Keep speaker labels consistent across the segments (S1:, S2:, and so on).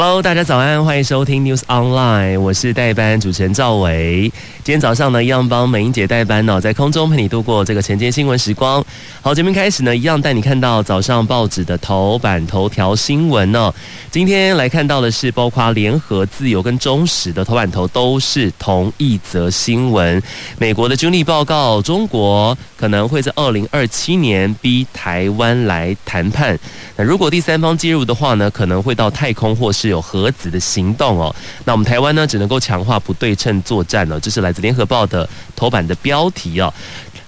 S1: Hello，大家早安，欢迎收听 News Online，我是代班主持人赵伟。今天早上呢，一样帮美英姐代班哦，在空中陪你度过这个晨间新闻时光。好，节目开始呢，一样带你看到早上报纸的头版头条新闻哦。今天来看到的是，包括联合、自由跟中时的头版头都是同一则新闻。美国的军力报告，中国可能会在二零二七年逼台湾来谈判。那如果第三方介入的话呢，可能会到太空或是有核子的行动哦。那我们台湾呢，只能够强化不对称作战了。这是来自联合报的头版的标题哦。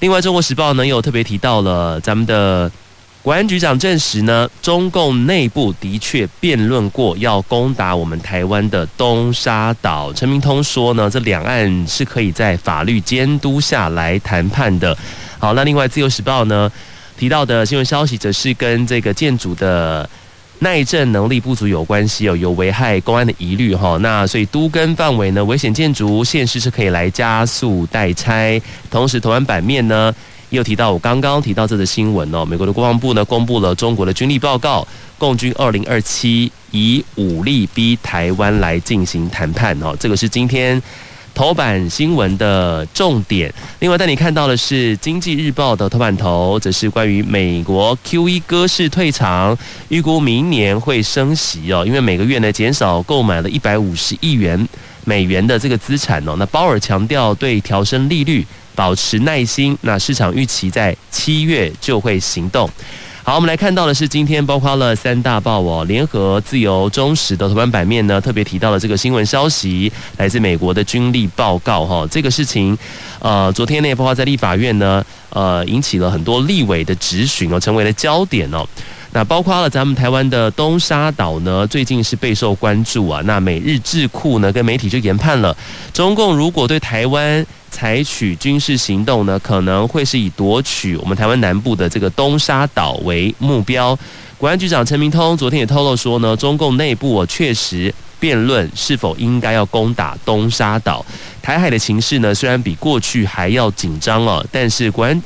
S1: 另外，中国时报呢又特别提到了咱们的国安局长证实呢，中共内部的确辩论过要攻打我们台湾的东沙岛。陈明通说呢，这两岸是可以在法律监督下来谈判的。好，那另外自由时报呢，提到的新闻消息，则是跟这个建筑的耐震能力不足有关系哦，有危害公安的疑虑哈。那所以都跟范围呢，危险建筑现实是可以来加速代拆。同时，台湾版面呢，又提到我刚刚提到这则新闻哦，美国的国防部呢，公布了中国的军力报告，共军二零二七以武力逼台湾来进行谈判哦，这个是今天。头版新闻的重点，另外带你看到的是《经济日报》的头版头，则是关于美国 QE 鸽式退场，预估明年会升息哦，因为每个月呢减少购买了一百五十亿元美元的这个资产哦。那鲍尔强调对调升利率保持耐心，那市场预期在七月就会行动。好，我们来看到的是今天包括了三大报哦，联合、自由、中时的头版版面呢，特别提到了这个新闻消息，来自美国的军力报告哈，这个事情，呃，昨天呢，包括在立法院呢，呃，引起了很多立委的质询哦，成为了焦点哦。那包括了咱们台湾的东沙岛呢，最近是备受关注啊。那美日智库呢，跟媒体就研判了，中共如果对台湾采取军事行动呢，可能会是以夺取我们台湾南部的这个东沙岛为目标。国安局长陈明通昨天也透露说呢，中共内部啊确实辩论是否应该要攻打东沙岛。台海的情势呢，虽然比过去还要紧张了，但是国安。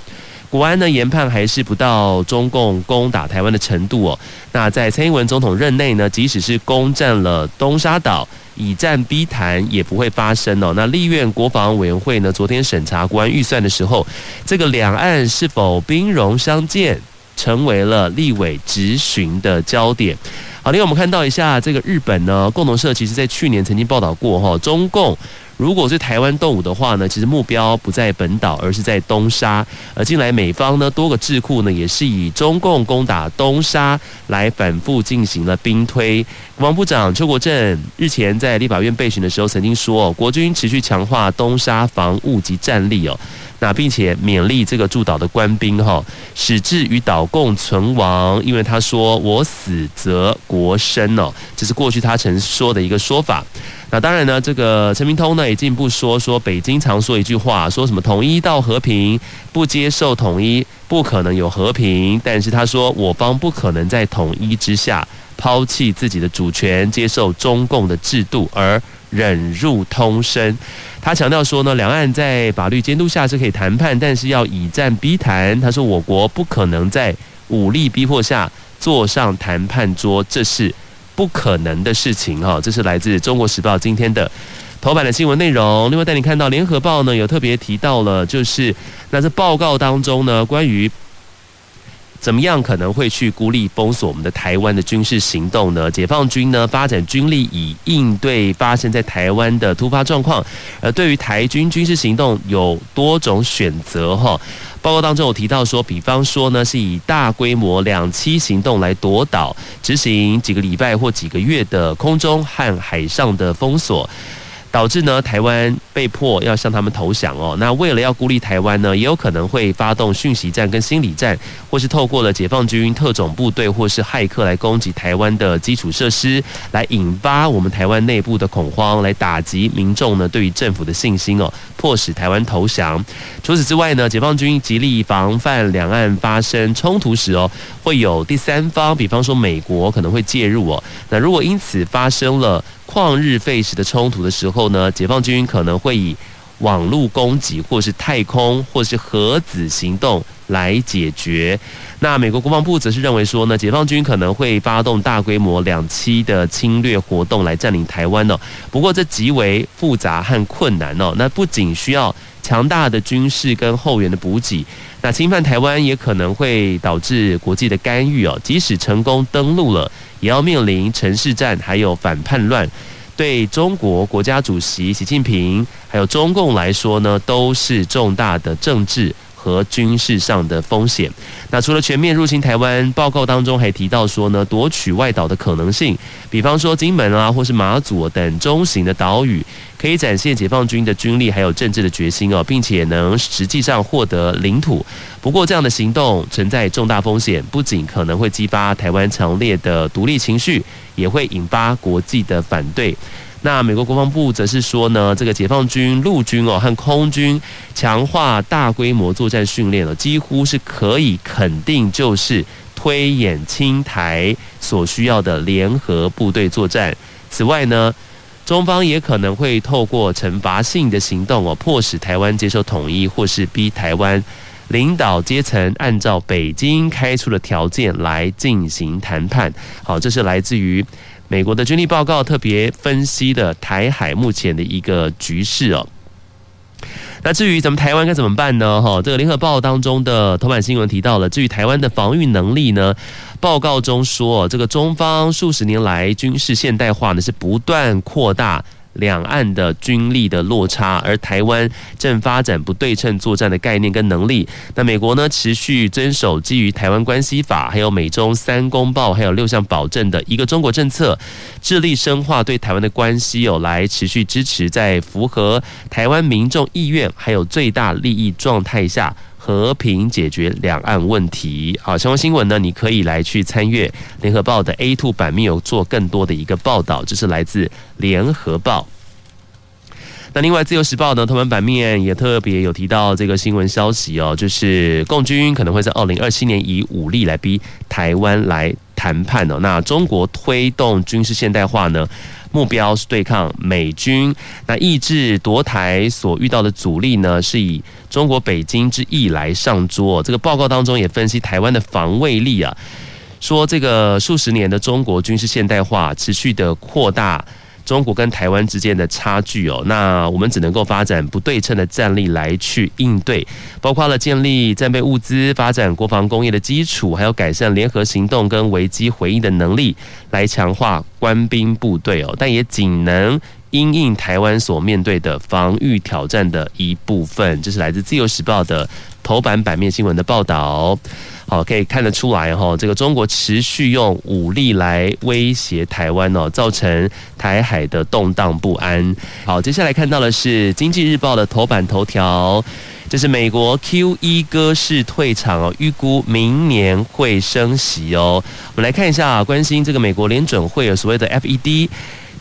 S1: 国安呢研判还是不到中共攻打台湾的程度哦。那在蔡英文总统任内呢，即使是攻占了东沙岛，以战逼谈也不会发生哦。那立院国防委员会呢，昨天审查国安预算的时候，这个两岸是否兵戎相见，成为了立委质询的焦点。好，另外我们看到一下这个日本呢，共同社其实在去年曾经报道过哈，中共。如果是台湾动武的话呢，其实目标不在本岛，而是在东沙。而近来美方呢多个智库呢也是以中共攻打东沙来反复进行了兵推。国防部长邱国正日前在立法院备询的时候曾经说，国军持续强化东沙防务及战力哦，那并且勉励这个驻岛的官兵哈，矢志与岛共存亡。因为他说我死则国生哦，这是过去他曾说的一个说法。那当然呢，这个陈明通呢也进一步说，说北京常说一句话，说什么统一到和平，不接受统一，不可能有和平。但是他说，我方不可能在统一之下抛弃自己的主权，接受中共的制度而忍辱通声。他强调说呢，两岸在法律监督下是可以谈判，但是要以战逼谈。他说，我国不可能在武力逼迫下坐上谈判桌，这是。不可能的事情哈，这是来自《中国时报》今天的头版的新闻内容。另外，带你看到《联合报》呢，有特别提到了，就是那这报告当中呢，关于怎么样可能会去孤立封锁我们的台湾的军事行动呢？解放军呢，发展军力以应对发生在台湾的突发状况，而对于台军军事行动有多种选择哈。报告当中有提到说，比方说呢，是以大规模两栖行动来夺岛，执行几个礼拜或几个月的空中和海上的封锁，导致呢台湾被迫要向他们投降哦。那为了要孤立台湾呢，也有可能会发动讯息战跟心理战，或是透过了解放军特种部队或是骇客来攻击台湾的基础设施，来引发我们台湾内部的恐慌，来打击民众呢对于政府的信心哦，迫使台湾投降。除此之外呢，解放军极力防范两岸发生冲突时哦，会有第三方，比方说美国可能会介入哦。那如果因此发生了旷日费时的冲突的时候呢，解放军可能会以网络攻击，或是太空，或是核子行动来解决。那美国国防部则是认为说呢，解放军可能会发动大规模两栖的侵略活动来占领台湾哦。不过这极为复杂和困难哦。那不仅需要强大的军事跟后援的补给，那侵犯台湾也可能会导致国际的干预哦。即使成功登陆了，也要面临城市战，还有反叛乱。对中国国家主席习近平还有中共来说呢，都是重大的政治和军事上的风险。那除了全面入侵台湾，报告当中还提到说呢，夺取外岛的可能性，比方说金门啊，或是马祖等中型的岛屿，可以展现解放军的军力还有政治的决心哦，并且能实际上获得领土。不过这样的行动存在重大风险，不仅可能会激发台湾强烈的独立情绪，也会引发国际的反对。那美国国防部则是说呢，这个解放军陆军哦和空军强化大规模作战训练了，几乎是可以肯定就是推演侵台所需要的联合部队作战。此外呢，中方也可能会透过惩罚性的行动哦，迫使台湾接受统一，或是逼台湾领导阶层按照北京开出的条件来进行谈判。好，这是来自于。美国的军力报告特别分析的台海目前的一个局势哦。那至于咱们台湾该怎么办呢？哈，这个联合报当中的头版新闻提到了，至于台湾的防御能力呢，报告中说，这个中方数十年来军事现代化呢是不断扩大。两岸的军力的落差，而台湾正发展不对称作战的概念跟能力。那美国呢，持续遵守基于《台湾关系法》、还有美中三公报、还有六项保证的一个中国政策，致力深化对台湾的关系，有来持续支持在符合台湾民众意愿还有最大利益状态下。和平解决两岸问题。好，相关新闻呢，你可以来去参阅联合报的 A two 版面，有做更多的一个报道。这是来自联合报。那另外，自由时报呢，头版版面也特别有提到这个新闻消息哦，就是共军可能会在二零二七年以武力来逼台湾来谈判哦。那中国推动军事现代化呢？目标是对抗美军，那抑制夺台所遇到的阻力呢，是以中国北京之意来上桌。这个报告当中也分析台湾的防卫力啊，说这个数十年的中国军事现代化持续的扩大。中国跟台湾之间的差距哦，那我们只能够发展不对称的战力来去应对，包括了建立战备物资、发展国防工业的基础，还有改善联合行动跟危机回应的能力，来强化官兵部队哦，但也仅能因应台湾所面对的防御挑战的一部分。这是来自《自由时报》的头版版面新闻的报道。好，可以看得出来哈，这个中国持续用武力来威胁台湾哦，造成台海的动荡不安。好，接下来看到的是《经济日报》的头版头条，这是美国 QE 鸽式退场哦，预估明年会升息哦。我们来看一下，关心这个美国联准会有所谓的 FED。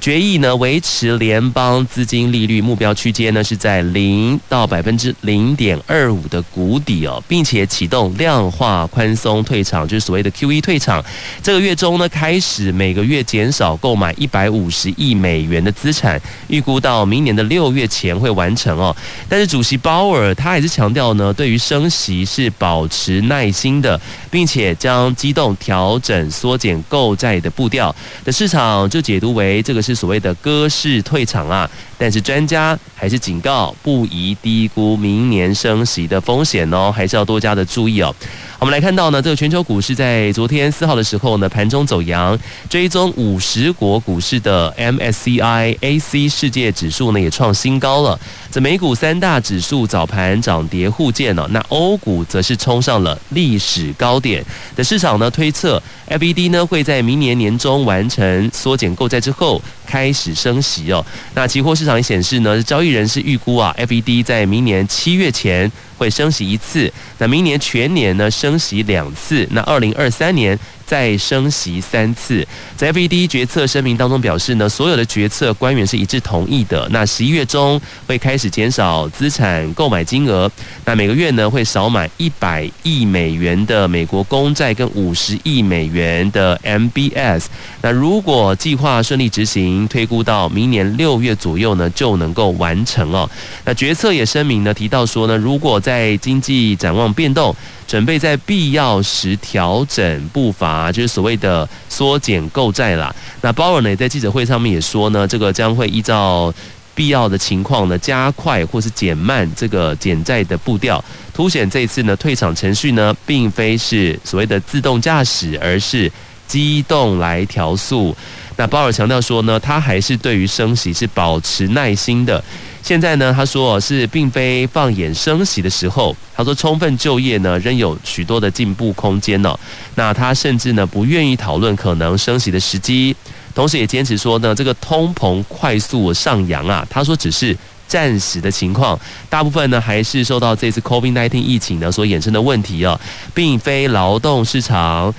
S1: 决议呢，维持联邦资金利率目标区间呢，是在零到百分之零点二五的谷底哦，并且启动量化宽松退场，就是所谓的 QE 退场。这个月中呢，开始每个月减少购买一百五十亿美元的资产，预估到明年的六月前会完成哦。但是主席鲍尔他还是强调呢，对于升息是保持耐心的，并且将机动调整缩减购债的步调。的市场就解读为这个是。所谓的歌式退场啊，但是专家还是警告，不宜低估明年升息的风险哦，还是要多加的注意哦。我们来看到呢，这个全球股市在昨天四号的时候呢，盘中走阳，追踪五十国股市的 MSCI AC 世界指数呢也创新高了。这美股三大指数早盘涨跌互见哦，那欧股则是冲上了历史高点。的市场呢推测，FED 呢会在明年年中完成缩减购债之后开始升息哦。那期货市场。场显示呢，交易人士预估啊，FED 在明年七月前会升息一次，那明年全年呢升息两次，那二零二三年。再升息三次，在 FED 决策声明当中表示呢，所有的决策官员是一致同意的。那十一月中会开始减少资产购买金额，那每个月呢会少买一百亿美元的美国公债跟五十亿美元的 MBS。那如果计划顺利执行，推估到明年六月左右呢就能够完成哦。那决策也声明呢提到说呢，如果在经济展望变动，准备在必要时调整步伐，就是所谓的缩减购债啦。那鲍尔呢，在记者会上面也说呢，这个将会依照必要的情况呢，加快或是减慢这个减债的步调，凸显这次呢退场程序呢，并非是所谓的自动驾驶，而是机动来调速。那鲍尔强调说呢，他还是对于升息是保持耐心的。现在呢，他说是并非放眼升息的时候。他说，充分就业呢，仍有许多的进步空间呢。那他甚至呢，不愿意讨论可能升息的时机，同时也坚持说呢，这个通膨快速上扬啊，他说只是暂时的情况，大部分呢还是受到这次 COVID-19 疫情呢所衍生的问题啊，并非劳动市场。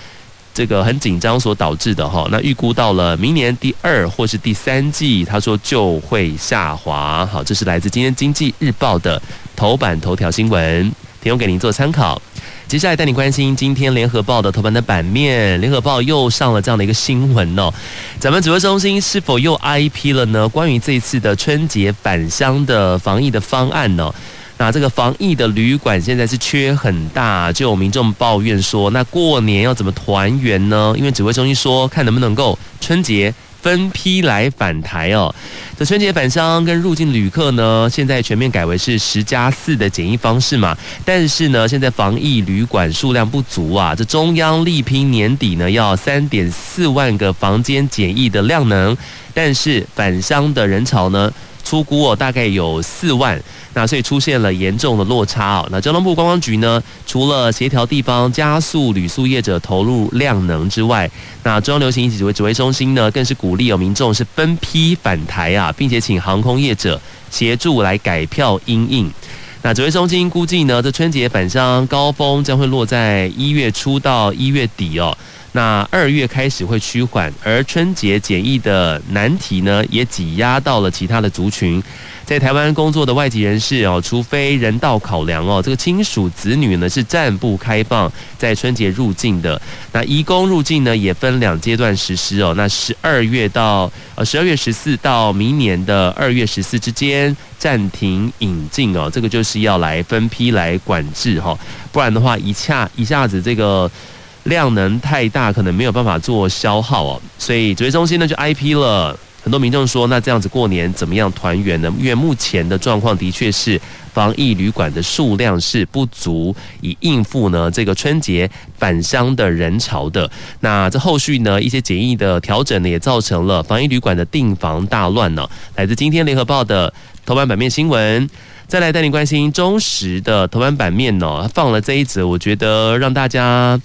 S1: 这个很紧张所导致的哈，那预估到了明年第二或是第三季，他说就会下滑。好，这是来自今天经济日报的头版头条新闻，提供给您做参考。接下来带你关心今天联合报的头版的版面，联合报又上了这样的一个新闻哦，咱们指挥中心是否又 IP 了呢？关于这次的春节返乡的防疫的方案呢？那这个防疫的旅馆现在是缺很大，就有民众抱怨说，那过年要怎么团圆呢？因为指挥中心说，看能不能够春节分批来返台哦。这春节返乡跟入境旅客呢，现在全面改为是十加四的检疫方式嘛。但是呢，现在防疫旅馆数量不足啊，这中央力拼年底呢要三点四万个房间检疫的量能，但是返乡的人潮呢，出估哦，大概有四万，那所以出现了严重的落差哦。那交通部观光局呢，除了协调地方加速旅宿业者投入量能之外，那中央流行疫情指挥指挥中心呢，更是鼓励有民众是分批返台啊，并且请航空业者协助来改票因应。那指挥中心估计呢，这春节返乡高峰将会落在一月初到一月底哦。那二月开始会趋缓，而春节检疫的难题呢，也挤压到了其他的族群。在台湾工作的外籍人士哦，除非人道考量哦，这个亲属子女呢是暂不开放在春节入境的。那移工入境呢，也分两阶段实施哦。那十二月到呃十二月十四到明年的二月十四之间暂停引进哦，这个就是要来分批来管制哈，不然的话一下一下子这个。量能太大，可能没有办法做消耗哦，所以指挥中心呢就 IP 了。很多民众说，那这样子过年怎么样团圆呢？因为目前的状况的确是防疫旅馆的数量是不足以应付呢这个春节返乡的人潮的。那这后续呢一些检疫的调整呢，也造成了防疫旅馆的订房大乱呢。来自今天联合报的头版版面新闻，再来带你关心中时的头版版面呢，放了这一则，我觉得让大家。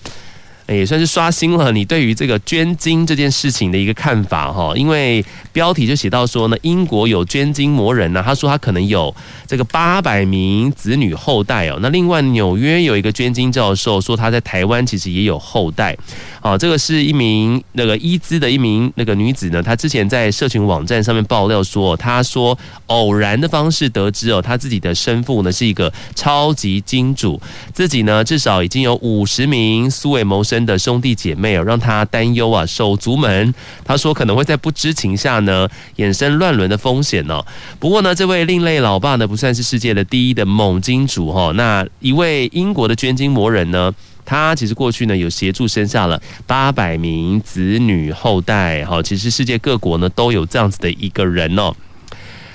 S1: 也算是刷新了你对于这个捐精这件事情的一个看法哈，因为标题就写到说呢，英国有捐精魔人呢，他说他可能有这个八百名子女后代哦。那另外纽约有一个捐精教授说他在台湾其实也有后代，啊，这个是一名那个伊兹的一名那个女子呢，她之前在社群网站上面爆料说，她说偶然的方式得知哦，她自己的生父呢是一个超级金主，自己呢至少已经有五十名素未谋生。的兄弟姐妹哦，让他担忧啊，手足们，他说可能会在不知情下呢，衍生乱伦的风险哦。不过呢，这位另类老爸呢，不算是世界的第一的猛金主哈。那一位英国的捐精魔人呢，他其实过去呢有协助生下了八百名子女后代哈。其实世界各国呢都有这样子的一个人哦。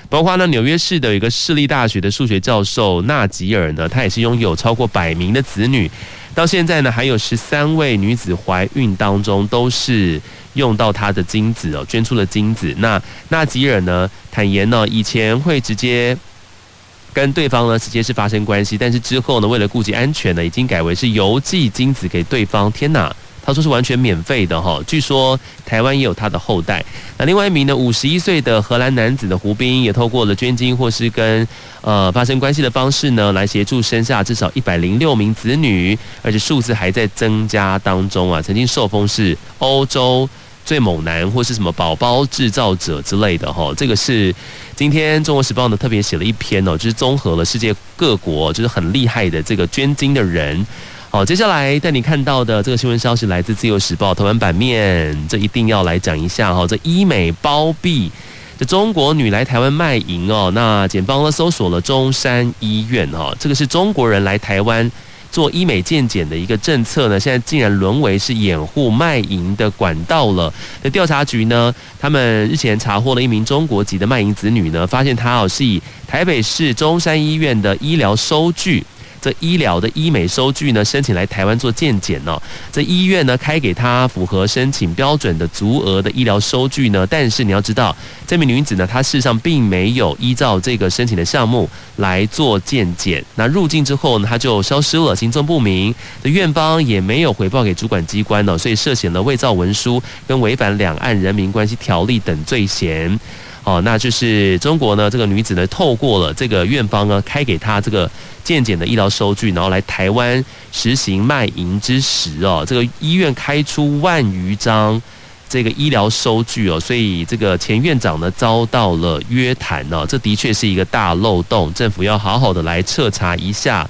S1: 包括呢，纽约市的一个市立大学的数学教授纳吉尔呢，他也是拥有超过百名的子女。到现在呢，还有十三位女子怀孕当中都是用到她的精子哦，捐出了精子。那纳吉尔呢，坦言呢，以前会直接跟对方呢直接是发生关系，但是之后呢，为了顾及安全呢，已经改为是邮寄精子给对方。天哪！他说是完全免费的哈。据说台湾也有他的后代。那另外一名呢，五十一岁的荷兰男子的胡斌，也透过了捐精或是跟呃发生关系的方式呢，来协助生下至少一百零六名子女，而且数字还在增加当中啊。曾经受封是欧洲最猛男或是什么宝宝制造者之类的哈。这个是今天《中国时报》呢特别写了一篇哦，就是综合了世界各国就是很厉害的这个捐精的人。好，接下来带你看到的这个新闻消息来自《自由时报》头版版面，这一定要来讲一下哈。这医美包庇，这中国女来台湾卖淫哦。那检方呢搜索了中山医院哈，这个是中国人来台湾做医美健检的一个政策呢，现在竟然沦为是掩护卖淫的管道了。那调查局呢，他们日前查获了一名中国籍的卖淫子女呢，发现她哦是以台北市中山医院的医疗收据。这医疗的医美收据呢，申请来台湾做健检呢。这医院呢开给他符合申请标准的足额的医疗收据呢，但是你要知道，这名女子呢，她事实上并没有依照这个申请的项目来做健检。那入境之后呢，她就消失了，行踪不明。这院方也没有回报给主管机关呢，所以涉嫌了伪造文书跟违反两岸人民关系条例等罪嫌。哦，那就是中国呢，这个女子呢，透过了这个院方呢，开给她这个健检的医疗收据，然后来台湾实行卖淫之时哦，这个医院开出万余张这个医疗收据哦，所以这个前院长呢遭到了约谈哦，这的确是一个大漏洞，政府要好好的来彻查一下。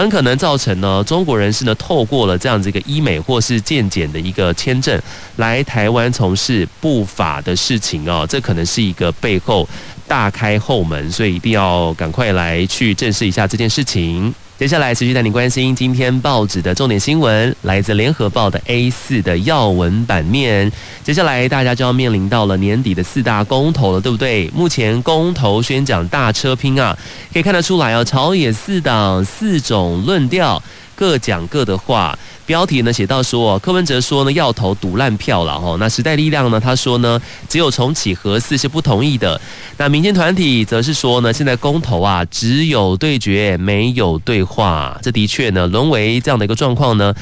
S1: 很可能造成呢，中国人是呢透过了这样子一个医美或是健检的一个签证来台湾从事不法的事情哦，这可能是一个背后大开后门，所以一定要赶快来去证实一下这件事情。接下来持续带你关心今天报纸的重点新闻，来自联合报的 A 四的要闻版面。接下来大家就要面临到了年底的四大公投了，对不对？目前公投宣讲大车拼啊，可以看得出来哦，朝野四党四种论调。各讲各的话，标题呢写到说，柯文哲说呢要投赌烂票了哈。那时代力量呢他说呢只有重启核四是不同意的。那民间团体则是说呢现在公投啊只有对决没有对话，这的确呢沦为这样的一个状况呢。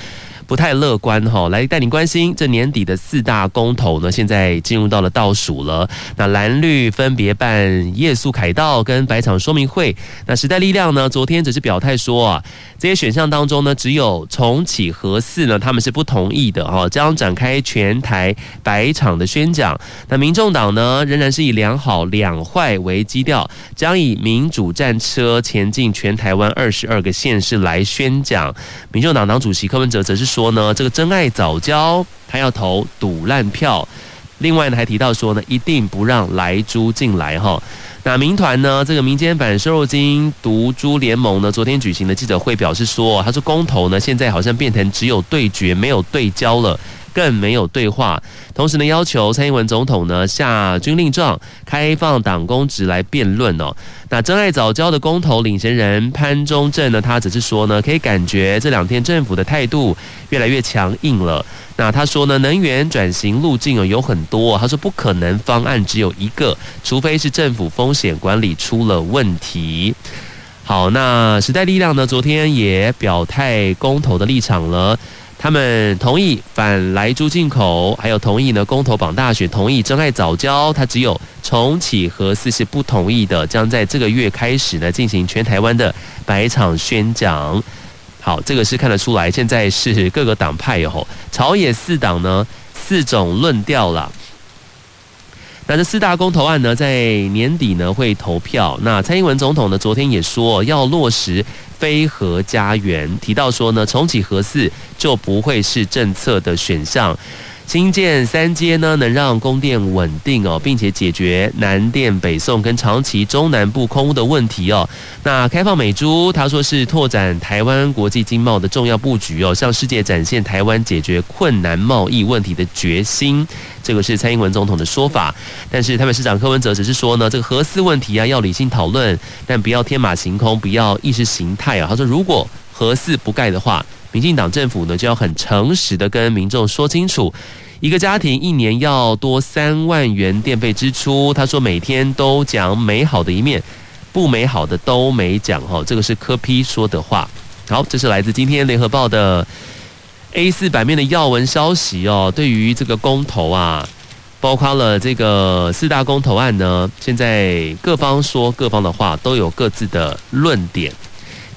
S1: 不太乐观哈，来带你关心这年底的四大公投呢，现在进入到了倒数了。那蓝绿分别办夜宿凯道跟百场说明会。那时代力量呢，昨天只是表态说啊，这些选项当中呢，只有重启核四呢，他们是不同意的哈，将展开全台百场的宣讲。那民众党呢，仍然是以两好两坏为基调，将以民主战车前进全台湾二十二个县市来宣讲。民众党党主席柯文哲则是说。说呢，这个真爱早教，他要投赌烂票。另外呢，还提到说呢，一定不让莱猪进来哈。那民团呢，这个民间版瘦肉精毒猪联盟呢，昨天举行的记者会表示说，他说公投呢，现在好像变成只有对决，没有对焦了。更没有对话，同时呢，要求蔡英文总统呢下军令状，开放党公职来辩论哦。那真爱早教的公投领衔人潘忠正呢，他只是说呢，可以感觉这两天政府的态度越来越强硬了。那他说呢，能源转型路径哦有很多，他说不可能方案只有一个，除非是政府风险管理出了问题。好，那时代力量呢，昨天也表态公投的立场了。他们同意反莱猪进口，还有同意呢公投绑大选，同意真爱藻礁，它只有重启核四是不同意的，将在这个月开始呢进行全台湾的百场宣讲。好，这个是看得出来，现在是各个党派哦，朝野四党呢四种论调了。那这四大公投案呢，在年底呢会投票。那蔡英文总统呢，昨天也说要落实飞和家园，提到说呢，重启核四就不会是政策的选项。新建三街呢，能让供电稳定哦，并且解决南电北送跟长期中南部空屋的问题哦。那开放美珠，他说是拓展台湾国际经贸的重要布局哦，向世界展现台湾解决困难贸易问题的决心。这个是蔡英文总统的说法。但是台北市长柯文哲只是说呢，这个核四问题啊要理性讨论，但不要天马行空，不要意识形态啊。他说如果核四不盖的话。民进党政府呢，就要很诚实的跟民众说清楚，一个家庭一年要多三万元电费支出。他说每天都讲美好的一面，不美好的都没讲哈。这个是柯 P 说的话。好，这是来自今天联合报的 A 四版面的要闻消息哦，对于这个公投啊，包括了这个四大公投案呢，现在各方说各方的话，都有各自的论点。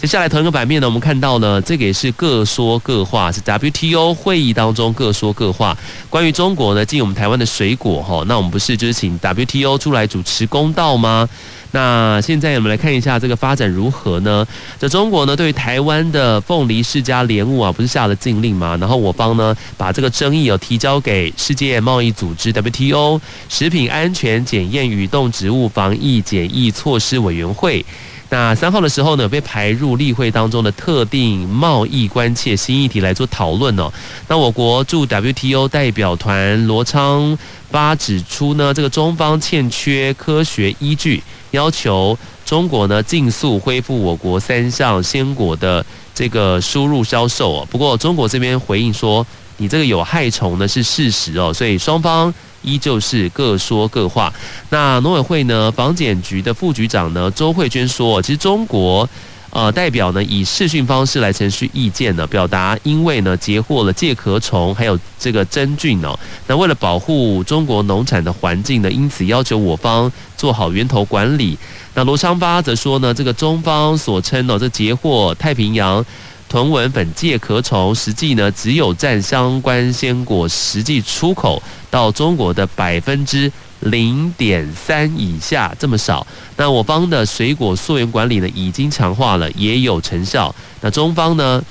S1: 接下来同一个版面呢，我们看到呢，这个也是各说各话，是 WTO 会议当中各说各话。关于中国呢，进我们台湾的水果哈，那我们不是就是请 WTO 出来主持公道吗？那现在我们来看一下这个发展如何呢？这中国呢，对台湾的凤梨世家莲雾啊，不是下了禁令吗？然后我方呢，把这个争议有提交给世界贸易组织 WTO 食品安全检验与动植物防疫检疫措施委员会。那三号的时候呢，被排入例会当中的特定贸易关切新议题来做讨论哦。那我国驻 WTO 代表团罗昌发指出呢，这个中方欠缺科学依据。要求中国呢，尽速恢复我国三项鲜果的这个输入销售哦。不过中国这边回应说，你这个有害虫呢是事实哦，所以双方依旧是各说各话。那农委会呢，防检局的副局长呢周慧娟说，其实中国。呃，代表呢以视讯方式来陈述意见呢，表达因为呢截获了介壳虫，还有这个真菌哦，那为了保护中国农产的环境呢，因此要求我方做好源头管理。那罗昌发则说呢，这个中方所称哦，这截获太平洋豚纹粉介壳虫，实际呢只有占相关鲜果实际出口到中国的百分之。零点三以下这么少，那我方的水果溯源管理呢已经强化了，也有成效。那中方呢，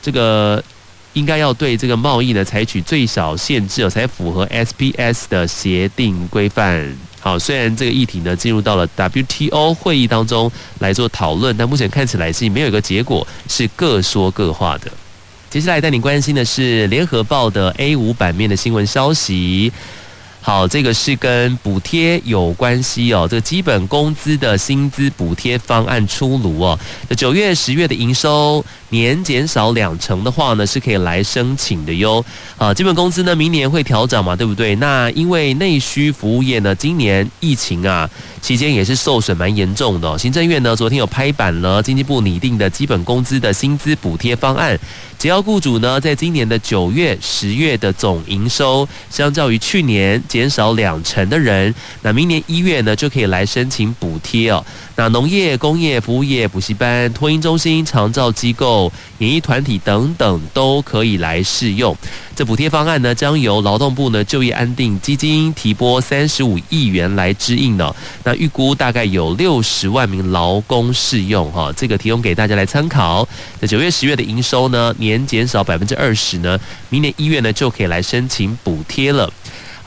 S1: 这个应该要对这个贸易呢采取最小限制，才符合 SPS 的协定规范。好，虽然这个议题呢进入到了 WTO 会议当中来做讨论，但目前看起来是没有一个结果，是各说各话的。接下来带你关心的是联合报的 A 五版面的新闻消息。好，这个是跟补贴有关系哦。这个基本工资的薪资补贴方案出炉哦。九月、十月的营收年减少两成的话呢，是可以来申请的哟。啊，基本工资呢，明年会调整嘛，对不对？那因为内需服务业呢，今年疫情啊期间也是受损蛮严重的。行政院呢，昨天有拍板了经济部拟定的基本工资的薪资补贴方案。只要雇主呢，在今年的九月、十月的总营收，相较于去年减少两成的人，那明年一月呢，就可以来申请补贴哦。那农业、工业、服务业、补习班、托婴中心、长照机构、演艺团体等等，都可以来适用。这补贴方案呢，将由劳动部呢就业安定基金提拨三十五亿元来支应呢。那预估大概有六十万名劳工适用哈，这个提供给大家来参考。那九月、十月的营收呢，年减少百分之二十呢，明年一月呢就可以来申请补贴了。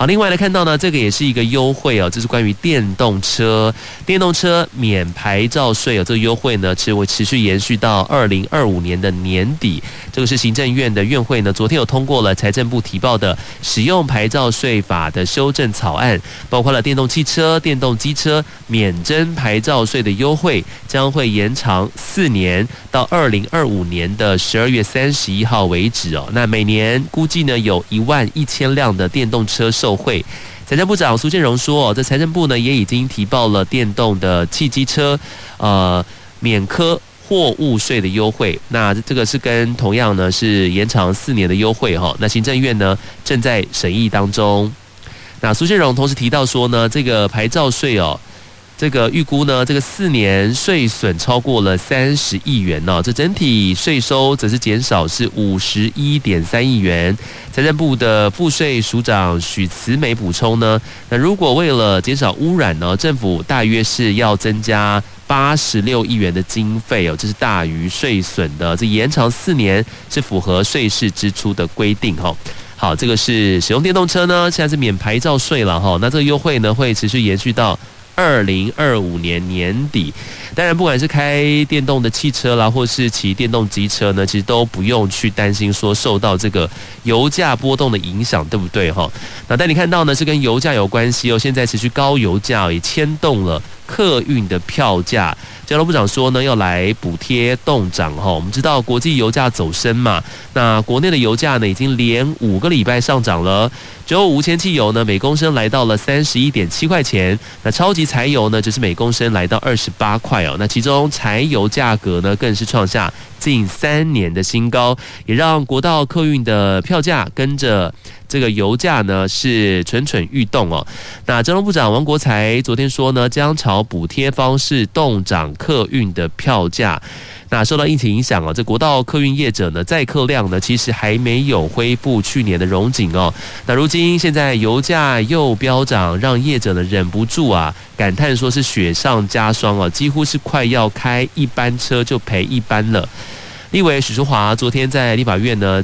S1: 好，另外来看到呢，这个也是一个优惠哦，这是关于电动车，电动车免牌照税哦，这个优惠呢，其实会持续延续到二零二五年的年底。这个是行政院的院会呢，昨天有通过了财政部提报的使用牌照税法的修正草案，包括了电动汽车、电动机车免征牌照税的优惠，将会延长四年到二零二五年的十二月三十一号为止哦。那每年估计呢，有一万一千辆的电动车售优惠。财政部长苏建荣说：“，这财政部呢也已经提报了电动的汽机车，呃，免科货物税的优惠。那这个是跟同样呢是延长四年的优惠哈。那行政院呢正在审议当中。那苏建荣同时提到说呢，这个牌照税哦。”这个预估呢，这个四年税损超过了三十亿元呢，这整体税收则是减少是五十一点三亿元。财政部的赋税署长许慈美补充呢，那如果为了减少污染呢，政府大约是要增加八十六亿元的经费哦，这是大于税损的。这延长四年是符合税事支出的规定哈。好，这个是使用电动车呢，现在是免牌照税了哈。那这个优惠呢会持续延续到。二零二五年年底，当然不管是开电动的汽车啦，或是骑电动机车呢，其实都不用去担心说受到这个油价波动的影响，对不对哈？那但你看到呢是跟油价有关系哦，现在持续高油价也牵动了客运的票价。交通部长说呢，要来补贴冻涨哈。我们知道国际油价走升嘛，那国内的油价呢，已经连五个礼拜上涨了。九五无铅汽油呢，每公升来到了三十一点七块钱。那超级柴油呢，只是每公升来到二十八块哦。那其中柴油价格呢，更是创下近三年的新高，也让国道客运的票价跟着。这个油价呢是蠢蠢欲动哦。那交通部长王国材昨天说呢，将朝补贴方式动涨客运的票价。那受到疫情影响啊，这国道客运业者呢载客量呢其实还没有恢复去年的荣景哦。那如今现在油价又飙涨，让业者呢忍不住啊感叹说是雪上加霜哦，几乎是快要开一班车就赔一班了。立委许淑华昨天在立法院呢。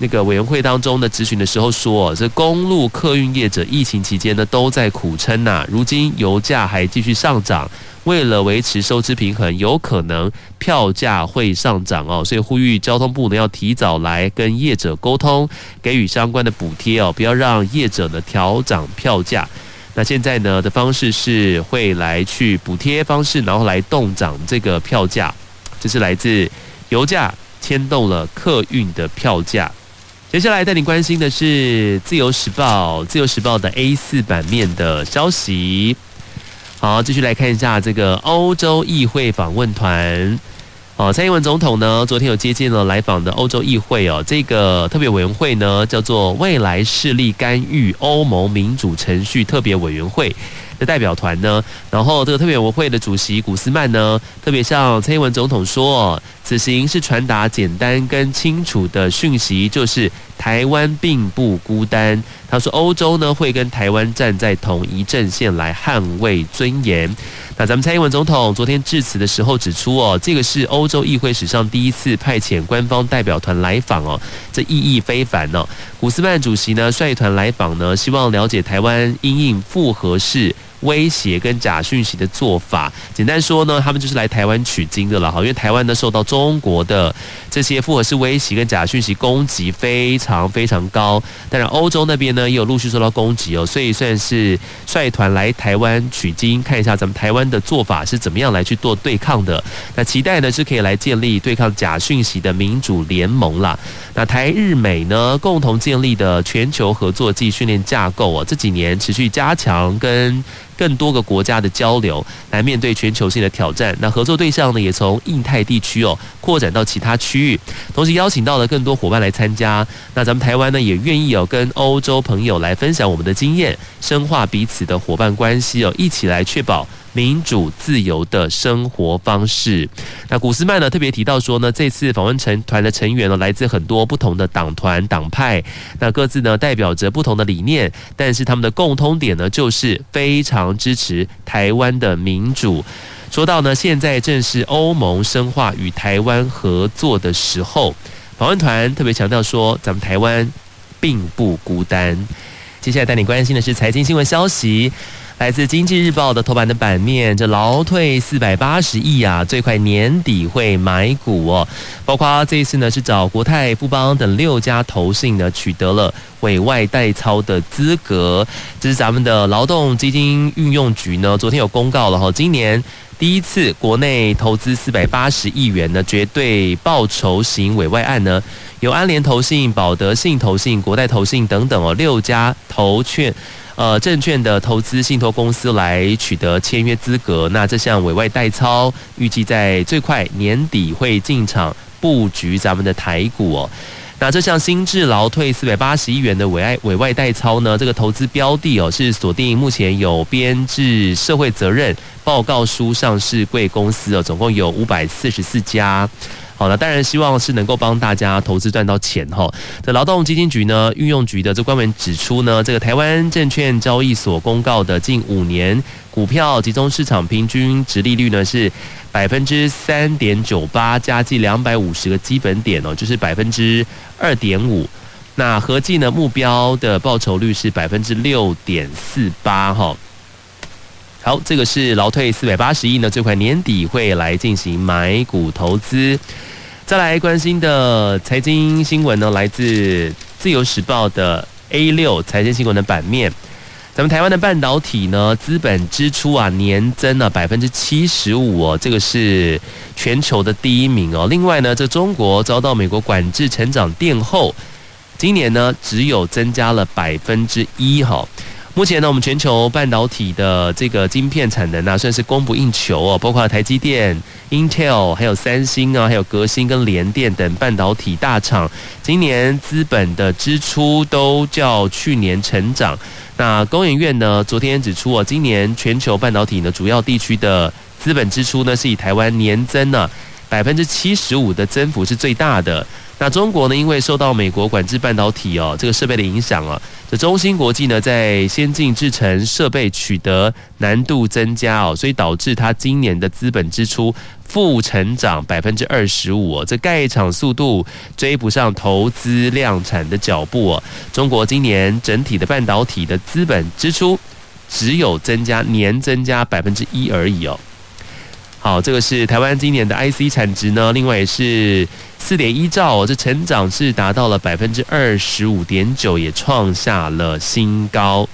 S1: 那个委员会当中的质询的时候说，这公路客运业者疫情期间呢都在苦撑呐，如今油价还继续上涨，为了维持收支平衡，有可能票价会上涨哦，所以呼吁交通部呢要提早来跟业者沟通，给予相关的补贴哦，不要让业者呢调涨票价。那现在呢的方式是会来去补贴方式，然后来动涨这个票价，这是来自油价牵动了客运的票价。接下来带你关心的是《自由时报》《自由时报》的 A 四版面的消息。好，继续来看一下这个欧洲议会访问团。哦，蔡英文总统呢，昨天有接见了来访的欧洲议会哦。这个特别委员会呢，叫做未来势力干预欧盟民主程序特别委员会的代表团呢。然后，这个特别委员会的主席古斯曼呢，特别向蔡英文总统说。此行是传达简单跟清楚的讯息，就是台湾并不孤单。他说，欧洲呢会跟台湾站在同一阵线来捍卫尊严。那咱们蔡英文总统昨天致辞的时候指出，哦，这个是欧洲议会史上第一次派遣官方代表团来访哦，这意义非凡哦。古斯曼主席呢率团来访呢，希望了解台湾因应复合式。威胁跟假讯息的做法，简单说呢，他们就是来台湾取经的了哈。因为台湾呢受到中国的这些复合式威胁跟假讯息攻击非常非常高，当然欧洲那边呢也有陆续受到攻击哦，所以算是率团来台湾取经，看一下咱们台湾的做法是怎么样来去做对抗的。那期待呢是可以来建立对抗假讯息的民主联盟啦。那台日美呢共同建立的全球合作暨训练架构哦，这几年持续加强跟。更多个国家的交流，来面对全球性的挑战。那合作对象呢，也从印太地区哦扩展到其他区域，同时邀请到了更多伙伴来参加。那咱们台湾呢，也愿意哦跟欧洲朋友来分享我们的经验，深化彼此的伙伴关系哦，一起来确保。民主自由的生活方式。那古斯曼呢特别提到说呢，这次访问成团的成员呢来自很多不同的党团党派，那各自呢代表着不同的理念，但是他们的共通点呢就是非常支持台湾的民主。说到呢，现在正是欧盟深化与台湾合作的时候，访问团特别强调说，咱们台湾并不孤单。接下来带你关心的是财经新闻消息。来自《经济日报》的头版的版面，这劳退四百八十亿啊，最快年底会买股哦。包括这一次呢，是找国泰、富邦等六家投信呢，取得了委外代操的资格。这是咱们的劳动基金运用局呢，昨天有公告了哈，今年第一次国内投资四百八十亿元的绝对报酬型委外案呢，由安联投信、保德信投信、国泰投信等等哦，六家投券。呃，证券的投资信托公司来取得签约资格，那这项委外代操预计在最快年底会进场布局咱们的台股哦。那这项新制劳退四百八十亿元的委外委外代操呢，这个投资标的哦是锁定目前有编制社会责任报告书上市贵公司哦，总共有五百四十四家。好了，当然希望是能够帮大家投资赚到钱哈。这劳动基金局呢，运用局的这官员指出呢，这个台湾证券交易所公告的近五年股票集中市场平均殖利率呢是百分之三点九八，加计两百五十个基本点哦，就是百分之二点五。那合计呢，目标的报酬率是百分之六点四八哈。好，这个是劳退四百八十亿呢，最快年底会来进行买股投资。再来关心的财经新闻呢，来自《自由时报》的 A 六财经新闻的版面。咱们台湾的半导体呢，资本支出啊年增了百分之七十五哦，这个是全球的第一名哦。另外呢，这中国遭到美国管制，成长垫后，今年呢只有增加了百分之一哈。目前呢，我们全球半导体的这个晶片产能啊，算是供不应求哦。包括台积电、Intel，还有三星啊，还有革新跟联电等半导体大厂，今年资本的支出都较去年成长。那工研院呢，昨天指出哦，今年全球半导体呢主要地区的资本支出呢，是以台湾年增呢百分之七十五的增幅是最大的。那中国呢，因为受到美国管制半导体哦这个设备的影响啊，这中芯国际呢在先进制程设备取得难度增加哦，所以导致它今年的资本支出负成长百分之二十五，这盖厂速度追不上投资量产的脚步哦。中国今年整体的半导体的资本支出只有增加年增加百分之一而已哦。好，这个是台湾今年的 IC 产值呢，另外也是四点一兆，这成长是达到了百分之二十五点九，也创下了新高。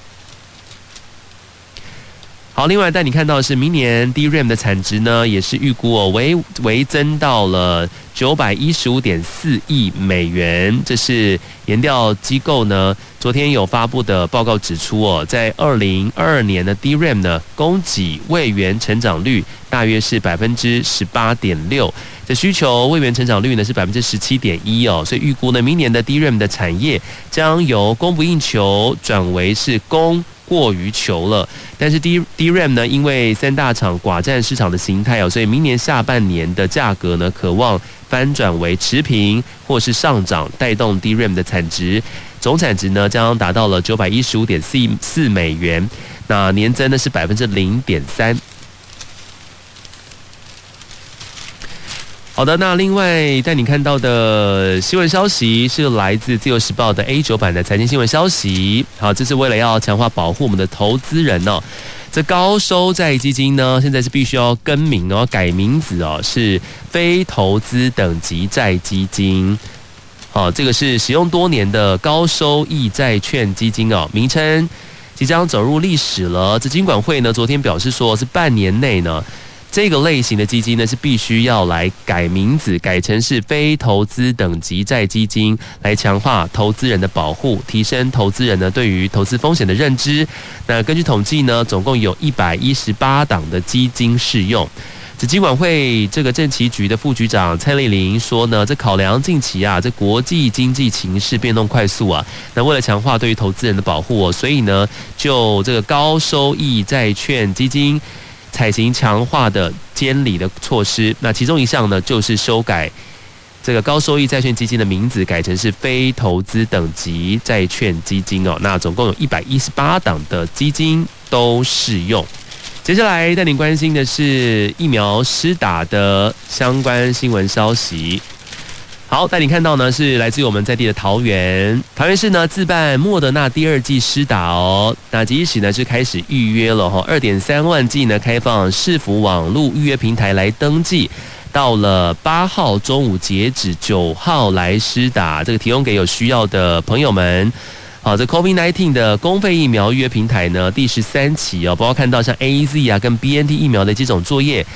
S1: 好，另外带你看到的是明年 DRAM 的产值呢，也是预估哦，微微增到了九百一十五点四亿美元。这是研调机构呢昨天有发布的报告指出哦，在二零二二年的 DRAM 呢供给位元成长率大约是百分之十八点六，这需求位元成长率呢是百分之十七点一哦，所以预估呢明年的 DRAM 的产业将由供不应求转为是供。过于求了，但是 D DRAM 呢，因为三大厂寡占市场的形态哦，所以明年下半年的价格呢，渴望翻转为持平或是上涨，带动 DRAM 的产值，总产值呢将达到了九百一十五点四四美元，那年增呢是百分之零点三。好的，那另外带你看到的新闻消息是来自《自由时报》的 A 九版的财经新闻消息。好，这是为了要强化保护我们的投资人哦。这高收债基金呢，现在是必须要更名哦，改名字哦，是非投资等级债基金。好，这个是使用多年的高收益债券基金哦，名称即将走入历史了。这金管会呢，昨天表示说是半年内呢。这个类型的基金呢，是必须要来改名字，改成是非投资等级债基金，来强化投资人的保护，提升投资人呢对于投资风险的认知。那根据统计呢，总共有一百一十八档的基金适用。这金管会这个证期局的副局长蔡丽玲说呢，这考量近期啊，这国际经济情势变动快速啊，那为了强化对于投资人的保护哦，所以呢，就这个高收益债券基金。采行强化的监理的措施，那其中一项呢，就是修改这个高收益债券基金的名字，改成是非投资等级债券基金哦。那总共有一百一十八档的基金都适用。接下来带您关心的是疫苗施打的相关新闻消息。好，带你看到呢，是来自于我们在地的桃园，桃园市呢自办莫德纳第二季施打哦，那即时呢是开始预约了哈，二点三万剂呢开放市府网络预约平台来登记，到了八号中午截止，九号来施打，这个提供给有需要的朋友们。好，这 COVID-19 的公费疫苗预约平台呢第十三期哦，包括看到像 AZ 啊跟 BNT 疫苗的这种作业。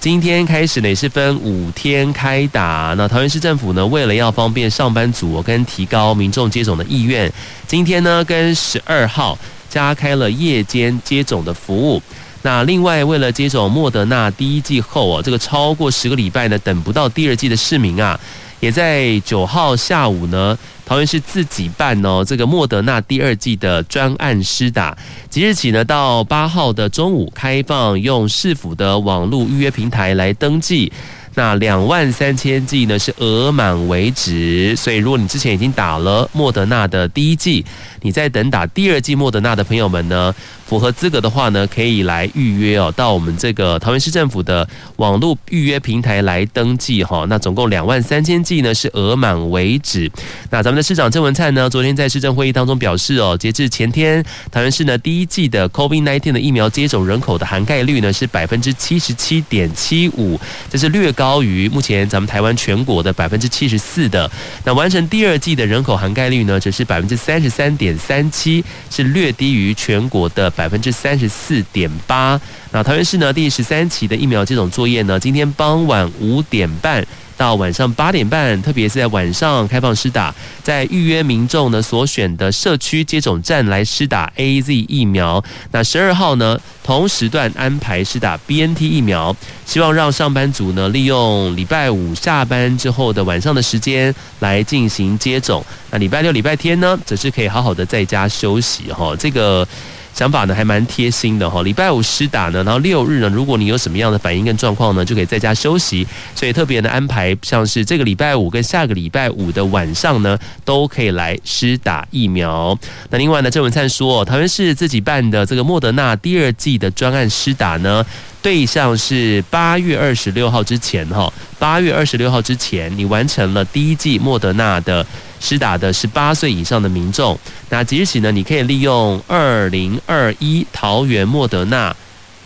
S1: 今天开始呢，也是分五天开打。那桃园市政府呢，为了要方便上班族跟提高民众接种的意愿，今天呢跟十二号加开了夜间接种的服务。那另外，为了接种莫德纳第一剂后啊，这个超过十个礼拜呢等不到第二剂的市民啊，也在九号下午呢。桃园市自己办哦，这个莫德纳第二季的专案施打，即日起呢到八号的中午开放，用市府的网络预约平台来登记。那两万三千剂呢是额满为止，所以如果你之前已经打了莫德纳的第一剂，你在等打第二剂莫德纳的朋友们呢，符合资格的话呢，可以来预约哦，到我们这个桃园市政府的网络预约平台来登记哈。那总共两万三千剂呢是额满为止。那咱们的市长郑文灿呢，昨天在市政会议当中表示哦，截至前天，桃园市呢第一剂的 COVID-19 的疫苗接种人口的涵盖率呢是百分之七十七点七五，这是略高。高于目前咱们台湾全国的百分之七十四的。那完成第二季的人口涵盖率呢，则是百分之三十三点三七，是略低于全国的百分之三十四点八。那桃园市呢，第十三期的疫苗接种作业呢，今天傍晚五点半。到晚上八点半，特别是在晚上开放施打，在预约民众呢所选的社区接种站来施打 AZ 疫苗。那十二号呢，同时段安排施打 BNT 疫苗，希望让上班族呢利用礼拜五下班之后的晚上的时间来进行接种。那礼拜六、礼拜天呢，则是可以好好的在家休息哈。这个。想法呢还蛮贴心的哈，礼拜五施打呢，然后六日呢，如果你有什么样的反应跟状况呢，就可以在家休息。所以特别的安排，像是这个礼拜五跟下个礼拜五的晚上呢，都可以来施打疫苗。那另外呢，郑文灿说，桃园市自己办的这个莫德纳第二季的专案施打呢。对象是八月二十六号之前哈，八月二十六号之前，你完成了第一季莫德纳的施打的十八岁以上的民众，那即日起呢，你可以利用二零二一桃园莫德纳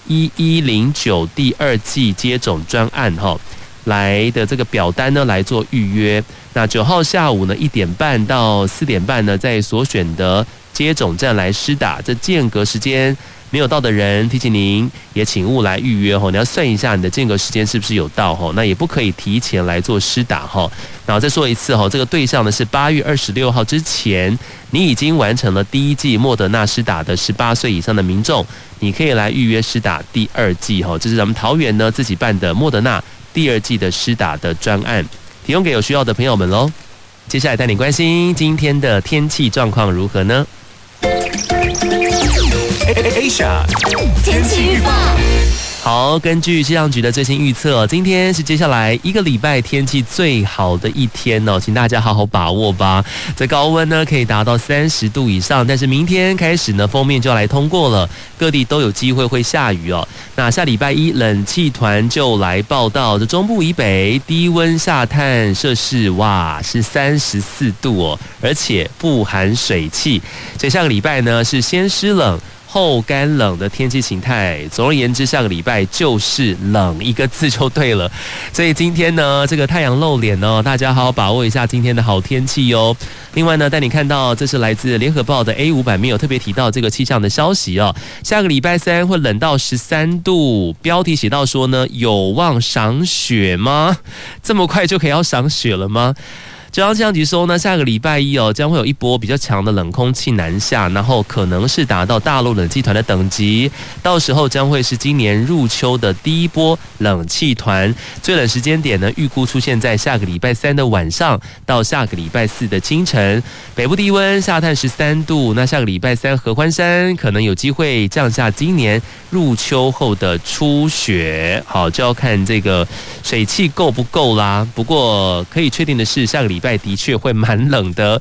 S1: 一一零九第二季接种专案哈来的这个表单呢来做预约。那九号下午呢一点半到四点半呢，在所选的接种站来施打，这间隔时间。没有到的人，提醒您也请勿来预约哈。你要算一下你的间隔时间是不是有到哈？那也不可以提前来做施打哈。然后再说一次哈，这个对象呢是八月二十六号之前，你已经完成了第一季莫德纳施打的十八岁以上的民众，你可以来预约施打第二季哈。这是咱们桃园呢自己办的莫德纳第二季的施打的专案，提供给有需要的朋友们喽。接下来带你关心今天的天气状况如何呢？Asia 天气预报。好，根据气象局的最新预测，今天是接下来一个礼拜天气最好的一天哦，请大家好好把握吧。这高温呢可以达到三十度以上，但是明天开始呢，封面就要来通过了，各地都有机会会下雨哦。那下礼拜一冷气团就来报道，这中部以北低温下探摄氏哇是三十四度哦，而且不含水汽，所以下个礼拜呢是先湿冷。后干冷的天气形态，总而言之，下个礼拜就是冷一个字就对了。所以今天呢，这个太阳露脸呢，大家好好把握一下今天的好天气哟。另外呢，带你看到这是来自联合报的 A 五版面有特别提到这个气象的消息哦。下个礼拜三会冷到十三度，标题写到说呢，有望赏雪吗？这么快就可以要赏雪了吗？中央气象局说呢，下个礼拜一哦，将会有一波比较强的冷空气南下，然后可能是达到大陆冷气团的等级，到时候将会是今年入秋的第一波冷气团。最冷时间点呢，预估出现在下个礼拜三的晚上到下个礼拜四的清晨。北部低温下探十三度，那下个礼拜三合欢山可能有机会降下今年入秋后的初雪。好，就要看这个水汽够不够啦。不过可以确定的是，下个礼。拜的确会蛮冷的，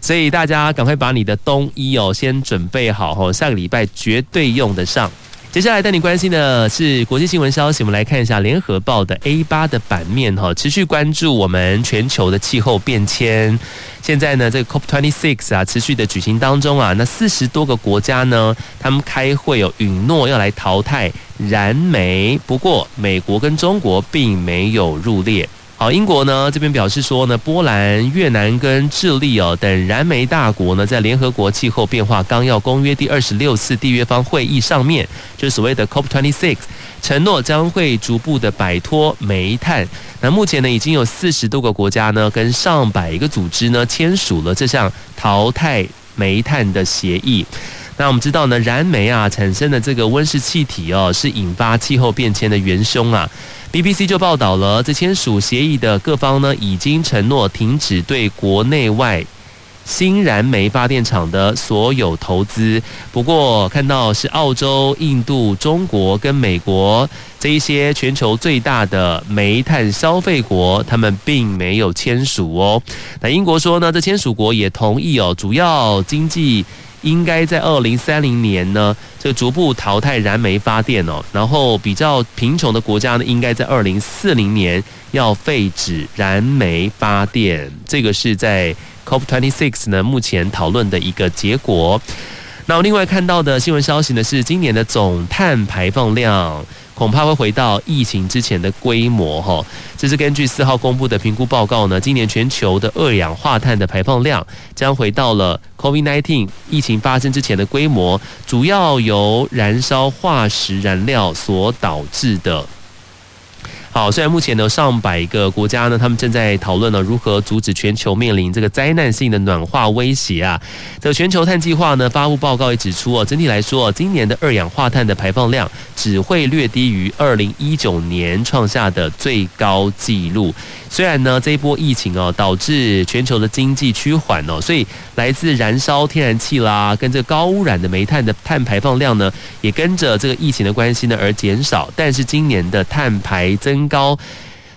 S1: 所以大家赶快把你的冬衣哦先准备好哦，下个礼拜绝对用得上。接下来带你关心的是国际新闻消息，我们来看一下联合报的 A 八的版面哈，持续关注我们全球的气候变迁。现在呢，这个 COP26 啊持续的举行当中啊，那四十多个国家呢，他们开会有允诺要来淘汰燃煤，不过美国跟中国并没有入列。好，英国呢这边表示说呢，波兰、越南跟智利哦等燃煤大国呢，在联合国气候变化纲要公约第二十六次缔约方会议上面，就是所谓的 COP26，承诺将会逐步的摆脱煤炭。那目前呢，已经有四十多个国家呢，跟上百个组织呢签署了这项淘汰煤炭的协议。那我们知道呢，燃煤啊产生的这个温室气体哦，是引发气候变迁的元凶啊。BBC 就报道了，这签署协议的各方呢，已经承诺停止对国内外新燃煤发电厂的所有投资。不过，看到是澳洲、印度、中国跟美国这一些全球最大的煤炭消费国，他们并没有签署哦。那英国说呢，这签署国也同意哦，主要经济。应该在二零三零年呢，就逐步淘汰燃煤发电哦。然后比较贫穷的国家呢，应该在二零四零年要废止燃煤发电。这个是在 COP26 呢目前讨论的一个结果。那我另外看到的新闻消息呢，是今年的总碳排放量。恐怕会回到疫情之前的规模哈。这是根据四号公布的评估报告呢，今年全球的二氧化碳的排放量将回到了 COVID-19 疫情发生之前的规模，主要由燃烧化石燃料所导致的。好，虽然目前呢，上百个国家呢，他们正在讨论呢，如何阻止全球面临这个灾难性的暖化威胁啊。这全球碳计划呢，发布报告也指出哦，整体来说，今年的二氧化碳的排放量只会略低于二零一九年创下的最高纪录。虽然呢，这一波疫情哦，导致全球的经济趋缓哦，所以来自燃烧天然气啦，跟这高污染的煤炭的碳排放量呢，也跟着这个疫情的关系呢而减少。但是今年的碳排增高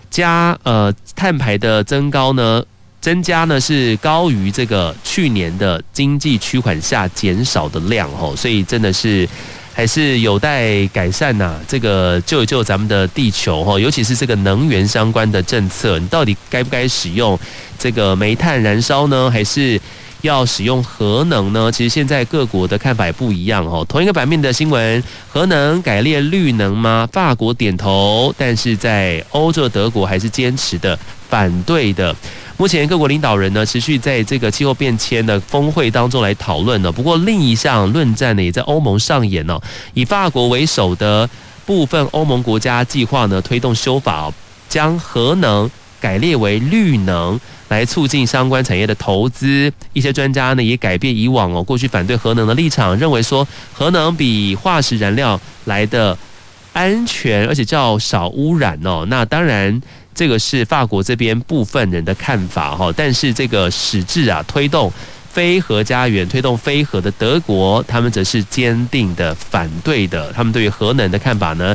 S1: 加呃碳排的增高呢，增加呢是高于这个去年的经济趋缓下减少的量哦，所以真的是。还是有待改善呐，这个救一救咱们的地球哈，尤其是这个能源相关的政策，你到底该不该使用这个煤炭燃烧呢？还是要使用核能呢？其实现在各国的看法也不一样哦。同一个版面的新闻，核能改列绿能吗？法国点头，但是在欧洲德国还是坚持的反对的。目前各国领导人呢，持续在这个气候变迁的峰会当中来讨论呢。不过另一项论战呢，也在欧盟上演呢。以法国为首的部分欧盟国家计划呢，推动修法，将核能改列为绿能，来促进相关产业的投资。一些专家呢，也改变以往哦过去反对核能的立场，认为说核能比化石燃料来的安全，而且较少污染哦。那当然。这个是法国这边部分人的看法哈，但是这个实质啊推动非核家园、推动非核的德国，他们则是坚定的反对的。他们对于核能的看法呢，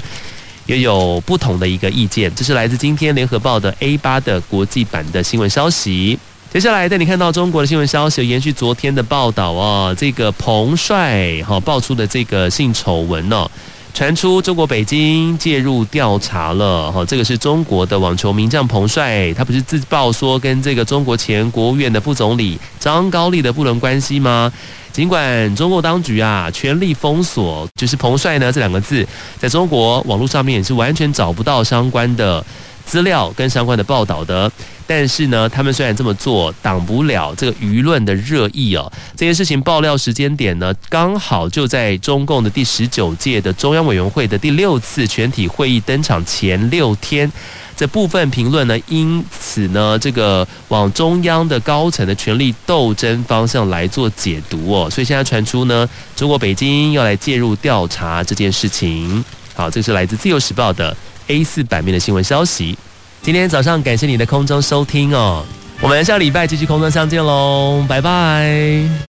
S1: 也有不同的一个意见。这是来自今天联合报的 A 八的国际版的新闻消息。接下来带你看到中国的新闻消息，延续昨天的报道哦，这个彭帅哈爆出的这个性丑闻呢。传出中国北京介入调查了，哈，这个是中国的网球名将彭帅，他不是自曝说跟这个中国前国务院的副总理张高丽的不伦关系吗？尽管中国当局啊全力封锁，就是彭帅呢这两个字，在中国网络上面也是完全找不到相关的资料跟相关的报道的。但是呢，他们虽然这么做，挡不了这个舆论的热议哦。这件事情爆料时间点呢，刚好就在中共的第十九届的中央委员会的第六次全体会议登场前六天。这部分评论呢，因此呢，这个往中央的高层的权力斗争方向来做解读哦。所以现在传出呢，中国北京要来介入调查这件事情。好，这是来自自由时报的 A 四版面的新闻消息。今天早上感谢你的空中收听哦，我们下礼拜继续空中相见喽，拜拜。